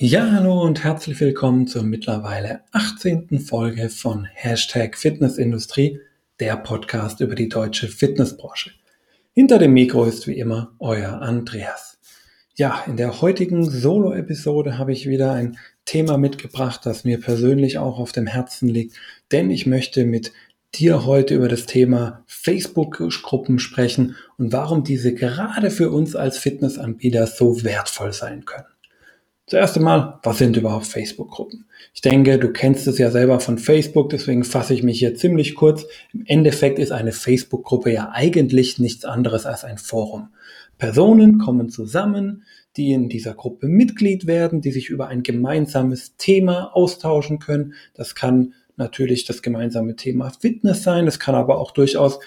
Ja, hallo und herzlich willkommen zur mittlerweile 18. Folge von Hashtag Fitnessindustrie, der Podcast über die deutsche Fitnessbranche. Hinter dem Mikro ist wie immer euer Andreas. Ja, in der heutigen Solo-Episode habe ich wieder ein Thema mitgebracht, das mir persönlich auch auf dem Herzen liegt, denn ich möchte mit dir heute über das Thema Facebook-Gruppen sprechen und warum diese gerade für uns als Fitnessanbieter so wertvoll sein können. Zuerst einmal, was sind überhaupt Facebook-Gruppen? Ich denke, du kennst es ja selber von Facebook, deswegen fasse ich mich hier ziemlich kurz. Im Endeffekt ist eine Facebook-Gruppe ja eigentlich nichts anderes als ein Forum. Personen kommen zusammen, die in dieser Gruppe Mitglied werden, die sich über ein gemeinsames Thema austauschen können. Das kann natürlich das gemeinsame Thema Fitness sein, das kann aber auch durchaus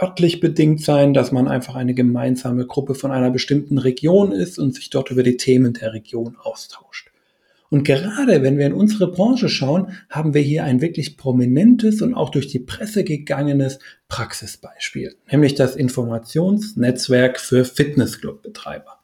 örtlich bedingt sein, dass man einfach eine gemeinsame Gruppe von einer bestimmten Region ist und sich dort über die Themen der Region austauscht. Und gerade wenn wir in unsere Branche schauen, haben wir hier ein wirklich prominentes und auch durch die Presse gegangenes Praxisbeispiel, nämlich das Informationsnetzwerk für Fitnessclubbetreiber.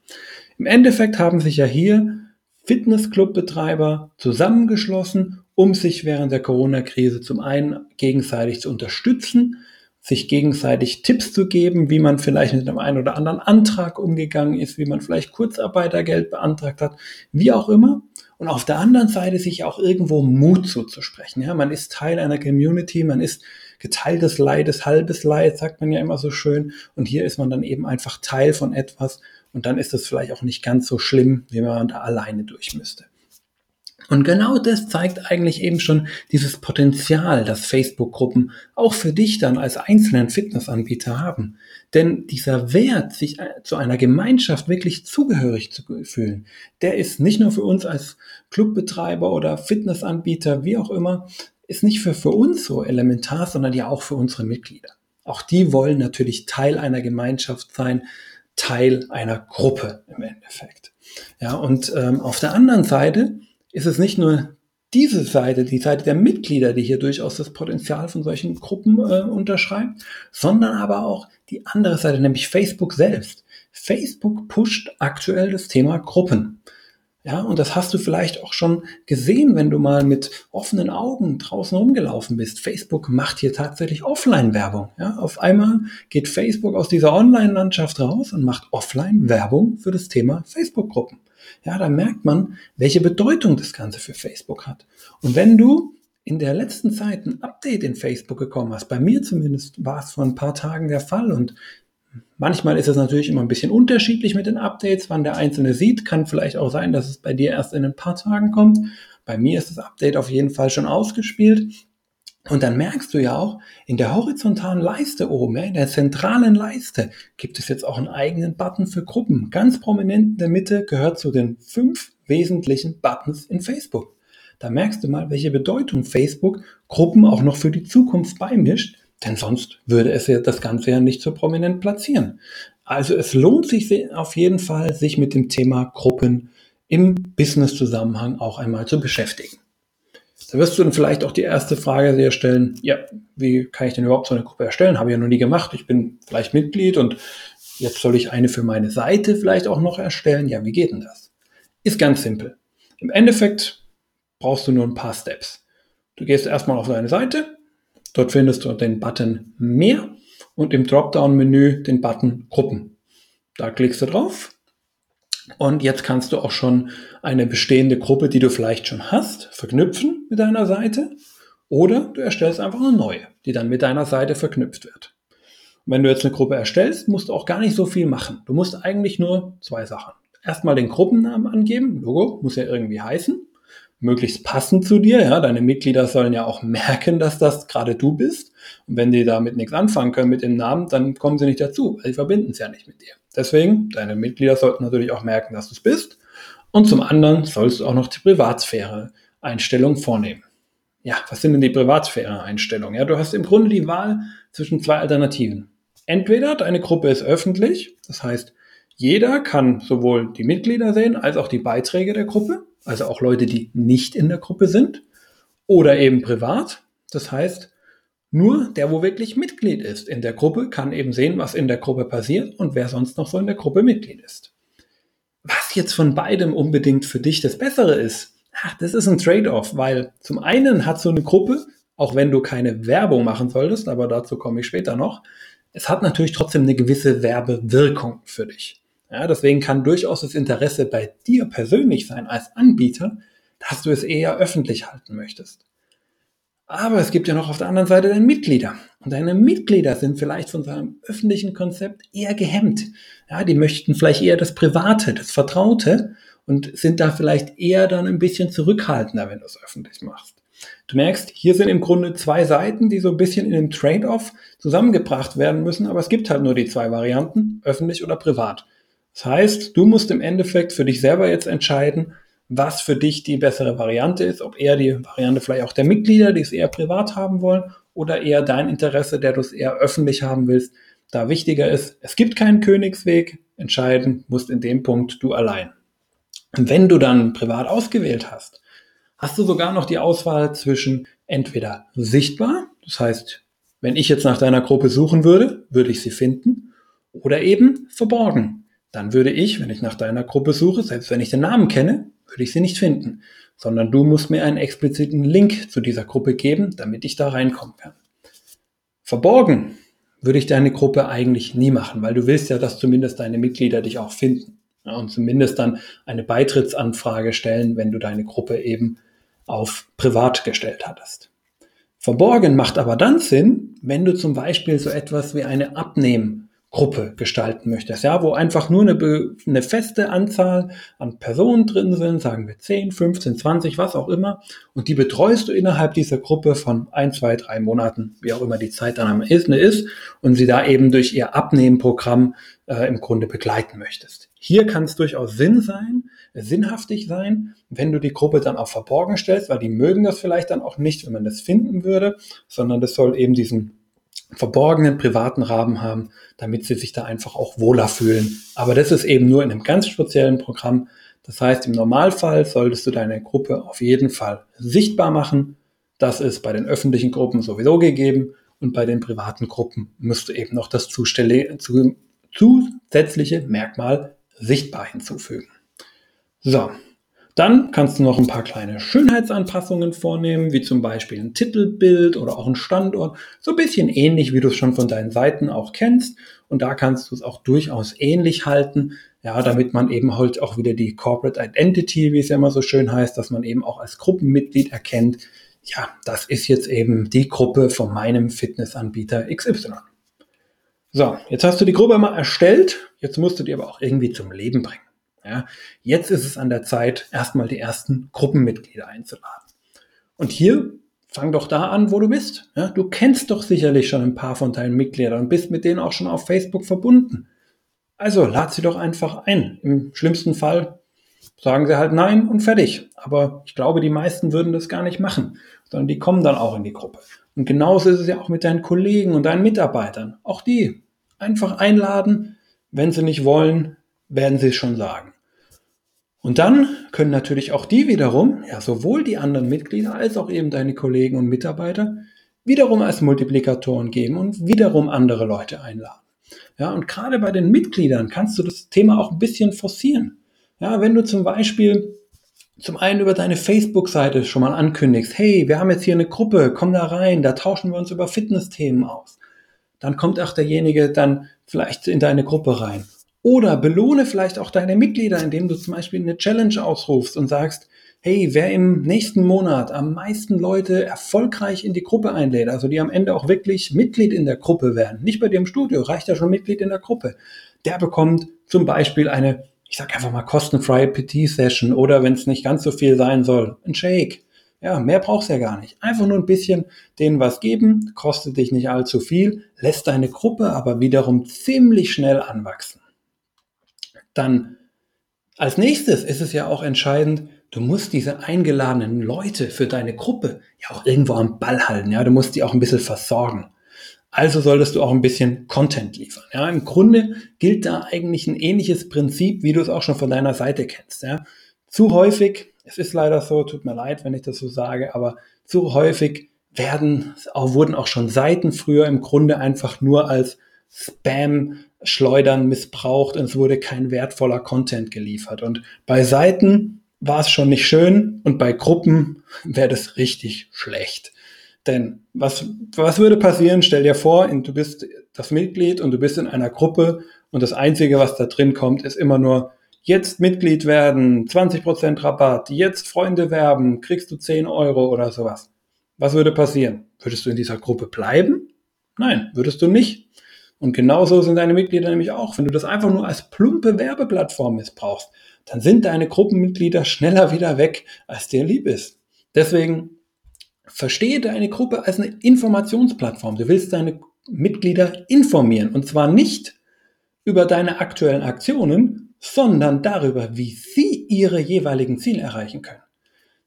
Im Endeffekt haben sich ja hier Fitnessclubbetreiber zusammengeschlossen, um sich während der Corona-Krise zum einen gegenseitig zu unterstützen, sich gegenseitig Tipps zu geben, wie man vielleicht mit einem einen oder anderen Antrag umgegangen ist, wie man vielleicht Kurzarbeitergeld beantragt hat, wie auch immer. Und auf der anderen Seite sich auch irgendwo Mut zuzusprechen. Ja, man ist Teil einer Community, man ist geteiltes Leides, halbes Leid, sagt man ja immer so schön. Und hier ist man dann eben einfach Teil von etwas. Und dann ist es vielleicht auch nicht ganz so schlimm, wie man da alleine durch müsste. Und genau das zeigt eigentlich eben schon dieses Potenzial, das Facebook-Gruppen auch für dich dann als einzelnen Fitnessanbieter haben. Denn dieser Wert, sich zu einer Gemeinschaft wirklich zugehörig zu fühlen, der ist nicht nur für uns als Clubbetreiber oder Fitnessanbieter, wie auch immer, ist nicht für, für uns so elementar, sondern ja auch für unsere Mitglieder. Auch die wollen natürlich Teil einer Gemeinschaft sein, Teil einer Gruppe im Endeffekt. Ja, und ähm, auf der anderen Seite ist es nicht nur diese Seite, die Seite der Mitglieder, die hier durchaus das Potenzial von solchen Gruppen äh, unterschreibt, sondern aber auch die andere Seite, nämlich Facebook selbst. Facebook pusht aktuell das Thema Gruppen. Ja, und das hast du vielleicht auch schon gesehen, wenn du mal mit offenen Augen draußen rumgelaufen bist. Facebook macht hier tatsächlich Offline-Werbung. Ja, auf einmal geht Facebook aus dieser Online-Landschaft raus und macht Offline-Werbung für das Thema Facebook-Gruppen. Ja, da merkt man, welche Bedeutung das Ganze für Facebook hat. Und wenn du in der letzten Zeit ein Update in Facebook gekommen hast, bei mir zumindest war es vor ein paar Tagen der Fall und Manchmal ist es natürlich immer ein bisschen unterschiedlich mit den Updates, wann der Einzelne sieht. Kann vielleicht auch sein, dass es bei dir erst in ein paar Tagen kommt. Bei mir ist das Update auf jeden Fall schon ausgespielt. Und dann merkst du ja auch, in der horizontalen Leiste oben, in der zentralen Leiste, gibt es jetzt auch einen eigenen Button für Gruppen. Ganz prominent in der Mitte gehört zu den fünf wesentlichen Buttons in Facebook. Da merkst du mal, welche Bedeutung Facebook Gruppen auch noch für die Zukunft beimischt denn sonst würde es das Ganze ja nicht so prominent platzieren. Also es lohnt sich auf jeden Fall, sich mit dem Thema Gruppen im Business-Zusammenhang auch einmal zu beschäftigen. Da wirst du dann vielleicht auch die erste Frage sehr stellen, ja, wie kann ich denn überhaupt so eine Gruppe erstellen? Habe ich ja noch nie gemacht. Ich bin vielleicht Mitglied und jetzt soll ich eine für meine Seite vielleicht auch noch erstellen. Ja, wie geht denn das? Ist ganz simpel. Im Endeffekt brauchst du nur ein paar Steps. Du gehst erstmal auf deine Seite, Dort findest du den Button Mehr und im Dropdown-Menü den Button Gruppen. Da klickst du drauf und jetzt kannst du auch schon eine bestehende Gruppe, die du vielleicht schon hast, verknüpfen mit deiner Seite oder du erstellst einfach eine neue, die dann mit deiner Seite verknüpft wird. Und wenn du jetzt eine Gruppe erstellst, musst du auch gar nicht so viel machen. Du musst eigentlich nur zwei Sachen. Erstmal den Gruppennamen angeben, Logo muss ja irgendwie heißen möglichst passend zu dir. Ja, deine Mitglieder sollen ja auch merken, dass das gerade du bist. Und wenn die damit nichts anfangen können mit dem Namen, dann kommen sie nicht dazu, weil sie verbinden es ja nicht mit dir. Deswegen, deine Mitglieder sollten natürlich auch merken, dass du es bist. Und zum anderen sollst du auch noch die Privatsphäre-Einstellung vornehmen. Ja, was sind denn die Privatsphäre-Einstellungen? Ja, du hast im Grunde die Wahl zwischen zwei Alternativen. Entweder deine Gruppe ist öffentlich, das heißt, jeder kann sowohl die Mitglieder sehen als auch die Beiträge der Gruppe also auch Leute, die nicht in der Gruppe sind, oder eben privat. Das heißt, nur der, wo wirklich Mitglied ist in der Gruppe, kann eben sehen, was in der Gruppe passiert und wer sonst noch so in der Gruppe Mitglied ist. was jetzt von beidem unbedingt für dich das Bessere ist, ach, das ist ein Trade-off, weil zum einen hat so eine Gruppe, auch wenn du keine Werbung machen solltest, aber dazu komme ich später noch, es hat natürlich trotzdem eine gewisse Werbewirkung für dich. Ja, deswegen kann durchaus das Interesse bei dir persönlich sein als Anbieter, dass du es eher öffentlich halten möchtest. Aber es gibt ja noch auf der anderen Seite deine Mitglieder. Und deine Mitglieder sind vielleicht von seinem öffentlichen Konzept eher gehemmt. Ja, die möchten vielleicht eher das Private, das Vertraute und sind da vielleicht eher dann ein bisschen zurückhaltender, wenn du es öffentlich machst. Du merkst, hier sind im Grunde zwei Seiten, die so ein bisschen in einem Trade-off zusammengebracht werden müssen, aber es gibt halt nur die zwei Varianten, öffentlich oder privat. Das heißt, du musst im Endeffekt für dich selber jetzt entscheiden, was für dich die bessere Variante ist, ob eher die Variante vielleicht auch der Mitglieder, die es eher privat haben wollen, oder eher dein Interesse, der du es eher öffentlich haben willst, da wichtiger ist, es gibt keinen Königsweg, entscheiden musst in dem Punkt du allein. Und wenn du dann privat ausgewählt hast, hast du sogar noch die Auswahl zwischen entweder sichtbar, das heißt, wenn ich jetzt nach deiner Gruppe suchen würde, würde ich sie finden, oder eben verborgen. Dann würde ich, wenn ich nach deiner Gruppe suche, selbst wenn ich den Namen kenne, würde ich sie nicht finden, sondern du musst mir einen expliziten Link zu dieser Gruppe geben, damit ich da reinkommen kann. Verborgen würde ich deine Gruppe eigentlich nie machen, weil du willst ja, dass zumindest deine Mitglieder dich auch finden ja, und zumindest dann eine Beitrittsanfrage stellen, wenn du deine Gruppe eben auf privat gestellt hattest. Verborgen macht aber dann Sinn, wenn du zum Beispiel so etwas wie eine Abnehmen Gruppe gestalten möchtest, ja, wo einfach nur eine, eine feste Anzahl an Personen drin sind, sagen wir 10, 15, 20, was auch immer, und die betreust du innerhalb dieser Gruppe von ein, zwei, drei Monaten, wie auch immer die Zeit dann am Ende ist, und sie da eben durch ihr Abnehmenprogramm äh, im Grunde begleiten möchtest. Hier kann es durchaus Sinn sein, sinnhaftig sein, wenn du die Gruppe dann auch verborgen stellst, weil die mögen das vielleicht dann auch nicht, wenn man das finden würde, sondern das soll eben diesen verborgenen privaten Rahmen haben, damit sie sich da einfach auch wohler fühlen. Aber das ist eben nur in einem ganz speziellen Programm. Das heißt, im Normalfall solltest du deine Gruppe auf jeden Fall sichtbar machen. Das ist bei den öffentlichen Gruppen sowieso gegeben und bei den privaten Gruppen musst du eben noch das zusätzliche Merkmal sichtbar hinzufügen. So, dann kannst du noch ein paar kleine Schönheitsanpassungen vornehmen, wie zum Beispiel ein Titelbild oder auch ein Standort. So ein bisschen ähnlich, wie du es schon von deinen Seiten auch kennst. Und da kannst du es auch durchaus ähnlich halten, ja, damit man eben halt auch wieder die Corporate Identity, wie es ja immer so schön heißt, dass man eben auch als Gruppenmitglied erkennt, ja, das ist jetzt eben die Gruppe von meinem Fitnessanbieter XY. So, jetzt hast du die Gruppe mal erstellt, jetzt musst du die aber auch irgendwie zum Leben bringen. Ja, jetzt ist es an der Zeit, erstmal die ersten Gruppenmitglieder einzuladen. Und hier fang doch da an, wo du bist. Ja, du kennst doch sicherlich schon ein paar von deinen Mitgliedern und bist mit denen auch schon auf Facebook verbunden. Also lad sie doch einfach ein. Im schlimmsten Fall sagen sie halt nein und fertig. Aber ich glaube, die meisten würden das gar nicht machen, sondern die kommen dann auch in die Gruppe. Und genauso ist es ja auch mit deinen Kollegen und deinen Mitarbeitern. Auch die einfach einladen. Wenn sie nicht wollen, werden sie es schon sagen. Und dann können natürlich auch die wiederum, ja, sowohl die anderen Mitglieder als auch eben deine Kollegen und Mitarbeiter, wiederum als Multiplikatoren geben und wiederum andere Leute einladen. Ja, und gerade bei den Mitgliedern kannst du das Thema auch ein bisschen forcieren. Ja, wenn du zum Beispiel zum einen über deine Facebook-Seite schon mal ankündigst, hey, wir haben jetzt hier eine Gruppe, komm da rein, da tauschen wir uns über Fitness-Themen aus. Dann kommt auch derjenige dann vielleicht in deine Gruppe rein. Oder belohne vielleicht auch deine Mitglieder, indem du zum Beispiel eine Challenge ausrufst und sagst, hey, wer im nächsten Monat am meisten Leute erfolgreich in die Gruppe einlädt, also die am Ende auch wirklich Mitglied in der Gruppe werden, nicht bei dir im Studio, reicht ja schon Mitglied in der Gruppe, der bekommt zum Beispiel eine, ich sag einfach mal kostenfreie PT-Session oder wenn es nicht ganz so viel sein soll, ein Shake. Ja, mehr brauchst du ja gar nicht. Einfach nur ein bisschen denen was geben, kostet dich nicht allzu viel, lässt deine Gruppe aber wiederum ziemlich schnell anwachsen. Dann als nächstes ist es ja auch entscheidend, du musst diese eingeladenen Leute für deine Gruppe ja auch irgendwo am Ball halten. Ja, du musst die auch ein bisschen versorgen. Also solltest du auch ein bisschen Content liefern. Ja, im Grunde gilt da eigentlich ein ähnliches Prinzip, wie du es auch schon von deiner Seite kennst. Ja, zu häufig, es ist leider so, tut mir leid, wenn ich das so sage, aber zu häufig werden, auch, wurden auch schon Seiten früher im Grunde einfach nur als Spam Schleudern missbraucht und es wurde kein wertvoller Content geliefert. Und bei Seiten war es schon nicht schön und bei Gruppen wäre das richtig schlecht. Denn was, was würde passieren? Stell dir vor, du bist das Mitglied und du bist in einer Gruppe und das Einzige, was da drin kommt, ist immer nur, jetzt Mitglied werden, 20% Rabatt, jetzt Freunde werben, kriegst du 10 Euro oder sowas. Was würde passieren? Würdest du in dieser Gruppe bleiben? Nein, würdest du nicht. Und genauso sind deine Mitglieder nämlich auch. Wenn du das einfach nur als plumpe Werbeplattform missbrauchst, dann sind deine Gruppenmitglieder schneller wieder weg, als dir lieb ist. Deswegen verstehe deine Gruppe als eine Informationsplattform. Du willst deine Mitglieder informieren. Und zwar nicht über deine aktuellen Aktionen, sondern darüber, wie sie ihre jeweiligen Ziele erreichen können.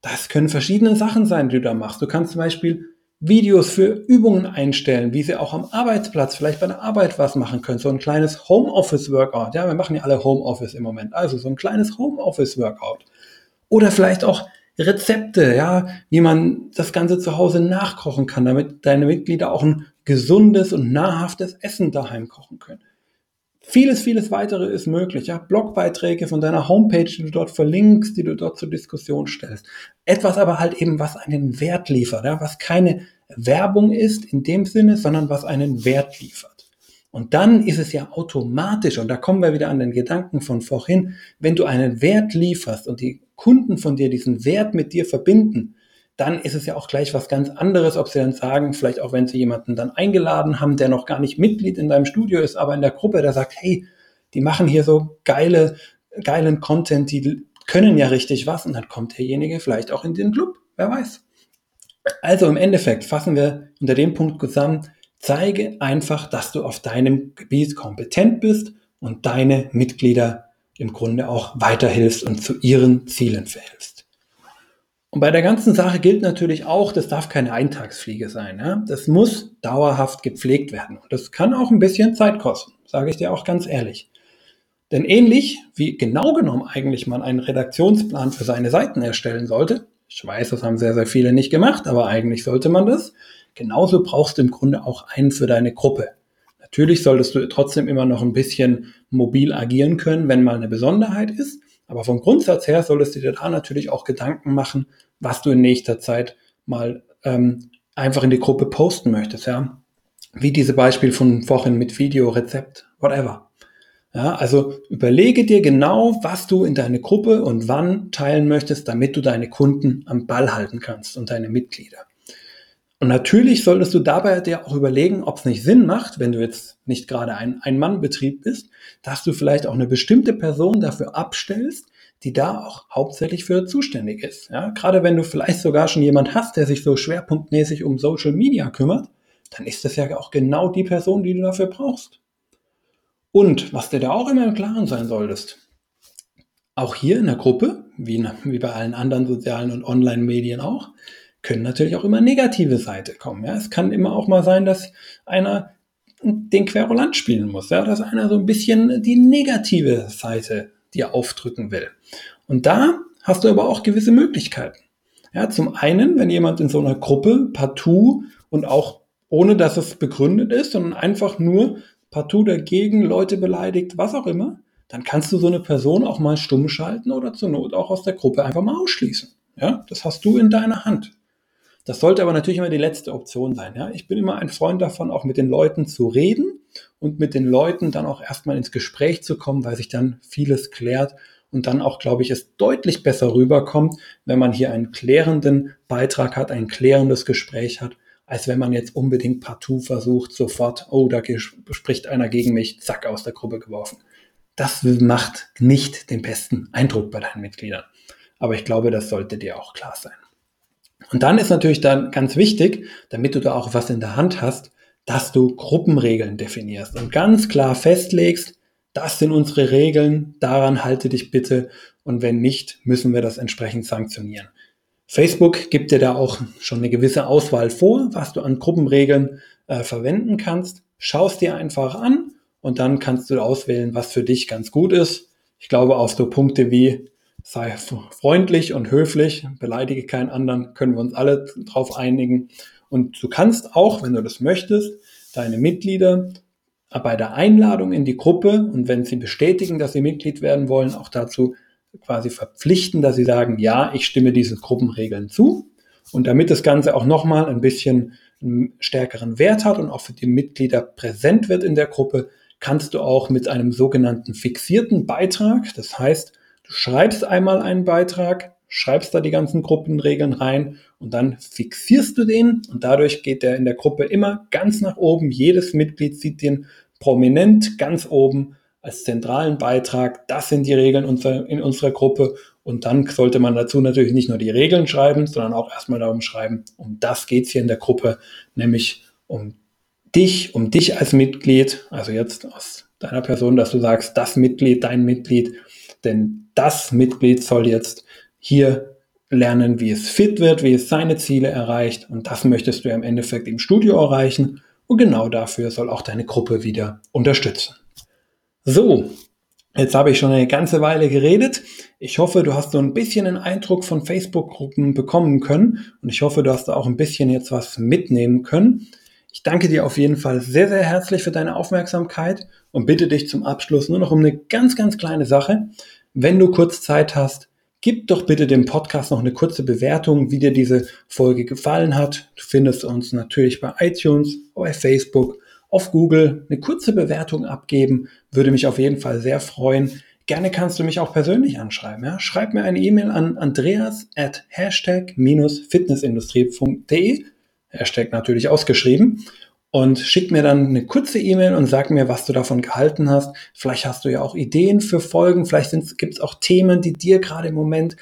Das können verschiedene Sachen sein, die du da machst. Du kannst zum Beispiel Videos für Übungen einstellen, wie sie auch am Arbeitsplatz, vielleicht bei der Arbeit was machen können. So ein kleines Homeoffice-Workout. Ja, wir machen ja alle Homeoffice im Moment. Also so ein kleines Homeoffice-Workout. Oder vielleicht auch Rezepte, ja, wie man das Ganze zu Hause nachkochen kann, damit deine Mitglieder auch ein gesundes und nahrhaftes Essen daheim kochen können. Vieles, vieles weitere ist möglich. Ja? Blogbeiträge von deiner Homepage, die du dort verlinkst, die du dort zur Diskussion stellst. Etwas aber halt eben, was einen Wert liefert, ja? was keine Werbung ist in dem Sinne, sondern was einen Wert liefert. Und dann ist es ja automatisch, und da kommen wir wieder an den Gedanken von vorhin, wenn du einen Wert lieferst und die Kunden von dir diesen Wert mit dir verbinden, dann ist es ja auch gleich was ganz anderes, ob sie dann sagen, vielleicht auch wenn sie jemanden dann eingeladen haben, der noch gar nicht Mitglied in deinem Studio ist, aber in der Gruppe, der sagt, hey, die machen hier so geile, geilen Content, die können ja richtig was und dann kommt derjenige vielleicht auch in den Club, wer weiß. Also im Endeffekt fassen wir unter dem Punkt zusammen, zeige einfach, dass du auf deinem Gebiet kompetent bist und deine Mitglieder im Grunde auch weiterhilfst und zu ihren Zielen verhilfst. Und bei der ganzen Sache gilt natürlich auch, das darf keine Eintagsfliege sein. Ja? Das muss dauerhaft gepflegt werden. Und das kann auch ein bisschen Zeit kosten, sage ich dir auch ganz ehrlich. Denn ähnlich wie genau genommen eigentlich man einen Redaktionsplan für seine Seiten erstellen sollte, ich weiß, das haben sehr, sehr viele nicht gemacht, aber eigentlich sollte man das, genauso brauchst du im Grunde auch einen für deine Gruppe. Natürlich solltest du trotzdem immer noch ein bisschen mobil agieren können, wenn mal eine Besonderheit ist. Aber vom Grundsatz her solltest du dir da natürlich auch Gedanken machen, was du in nächster Zeit mal ähm, einfach in die Gruppe posten möchtest, ja. Wie diese Beispiel von vorhin mit Video, Rezept, whatever. Ja, also überlege dir genau, was du in deine Gruppe und wann teilen möchtest, damit du deine Kunden am Ball halten kannst und deine Mitglieder. Und natürlich solltest du dabei dir auch überlegen, ob es nicht Sinn macht, wenn du jetzt nicht gerade ein Ein-Mann-Betrieb bist, dass du vielleicht auch eine bestimmte Person dafür abstellst, die da auch hauptsächlich für zuständig ist. Ja, gerade wenn du vielleicht sogar schon jemand hast, der sich so schwerpunktmäßig um Social Media kümmert, dann ist das ja auch genau die Person, die du dafür brauchst. Und was dir da auch immer im Klaren sein solltest, auch hier in der Gruppe, wie, wie bei allen anderen sozialen und Online-Medien auch, können natürlich auch immer negative Seite kommen. Ja, es kann immer auch mal sein, dass einer den Querulant spielen muss, ja, dass einer so ein bisschen die negative Seite dir aufdrücken will. Und da hast du aber auch gewisse Möglichkeiten. Ja, zum einen, wenn jemand in so einer Gruppe partout und auch ohne dass es begründet ist, sondern einfach nur partout dagegen Leute beleidigt, was auch immer, dann kannst du so eine Person auch mal stumm schalten oder zur Not auch aus der Gruppe einfach mal ausschließen. Ja, das hast du in deiner Hand. Das sollte aber natürlich immer die letzte Option sein. Ja, ich bin immer ein Freund davon, auch mit den Leuten zu reden und mit den Leuten dann auch erstmal ins Gespräch zu kommen, weil sich dann vieles klärt und dann auch, glaube ich, es deutlich besser rüberkommt, wenn man hier einen klärenden Beitrag hat, ein klärendes Gespräch hat, als wenn man jetzt unbedingt partout versucht, sofort, oh, da spricht einer gegen mich, zack, aus der Gruppe geworfen. Das macht nicht den besten Eindruck bei deinen Mitgliedern. Aber ich glaube, das sollte dir auch klar sein. Und dann ist natürlich dann ganz wichtig, damit du da auch was in der Hand hast, dass du Gruppenregeln definierst und ganz klar festlegst, das sind unsere Regeln, daran halte dich bitte und wenn nicht, müssen wir das entsprechend sanktionieren. Facebook gibt dir da auch schon eine gewisse Auswahl vor, was du an Gruppenregeln äh, verwenden kannst. Schaust dir einfach an und dann kannst du auswählen, was für dich ganz gut ist. Ich glaube, auf so Punkte wie sei freundlich und höflich, beleidige keinen anderen, können wir uns alle darauf einigen. Und du kannst auch, wenn du das möchtest, deine Mitglieder bei der Einladung in die Gruppe und wenn sie bestätigen, dass sie Mitglied werden wollen, auch dazu quasi verpflichten, dass sie sagen, ja, ich stimme diesen Gruppenregeln zu. Und damit das Ganze auch nochmal ein bisschen stärkeren Wert hat und auch für die Mitglieder präsent wird in der Gruppe, kannst du auch mit einem sogenannten fixierten Beitrag, das heißt, du schreibst einmal einen Beitrag, schreibst da die ganzen Gruppenregeln rein und dann fixierst du den und dadurch geht der in der Gruppe immer ganz nach oben. Jedes Mitglied sieht den prominent ganz oben als zentralen Beitrag. Das sind die Regeln in unserer Gruppe und dann sollte man dazu natürlich nicht nur die Regeln schreiben, sondern auch erstmal darum schreiben, um das geht es hier in der Gruppe, nämlich um dich, um dich als Mitglied, also jetzt aus deiner Person, dass du sagst, das Mitglied, dein Mitglied, denn das Mitglied soll jetzt hier lernen, wie es fit wird, wie es seine Ziele erreicht und das möchtest du ja im Endeffekt im Studio erreichen und genau dafür soll auch deine Gruppe wieder unterstützen. So, Jetzt habe ich schon eine ganze Weile geredet. Ich hoffe, du hast so ein bisschen einen Eindruck von Facebook-Gruppen bekommen können und ich hoffe, du hast da auch ein bisschen jetzt was mitnehmen können. Ich danke dir auf jeden Fall sehr, sehr herzlich für deine Aufmerksamkeit und bitte dich zum Abschluss nur noch um eine ganz, ganz kleine Sache. Wenn du kurz Zeit hast, gib doch bitte dem Podcast noch eine kurze Bewertung, wie dir diese Folge gefallen hat. Du findest uns natürlich bei iTunes, bei Facebook, auf Google eine kurze Bewertung abgeben. Würde mich auf jeden Fall sehr freuen. Gerne kannst du mich auch persönlich anschreiben. Ja? Schreib mir eine E-Mail an andreas at hashtag-fitnessindustrie.de Hashtag natürlich ausgeschrieben. Und schick mir dann eine kurze E-Mail und sag mir, was du davon gehalten hast. Vielleicht hast du ja auch Ideen für Folgen. Vielleicht gibt es auch Themen, die dir gerade im Moment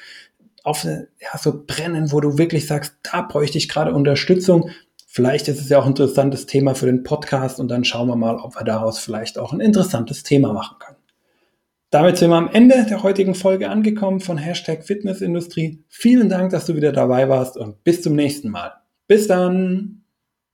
auf ja, so brennen, wo du wirklich sagst, da bräuchte ich gerade Unterstützung. Vielleicht ist es ja auch ein interessantes Thema für den Podcast und dann schauen wir mal, ob wir daraus vielleicht auch ein interessantes Thema machen können. Damit sind wir am Ende der heutigen Folge angekommen von Hashtag Fitnessindustrie. Vielen Dank, dass du wieder dabei warst und bis zum nächsten Mal. Bis dann!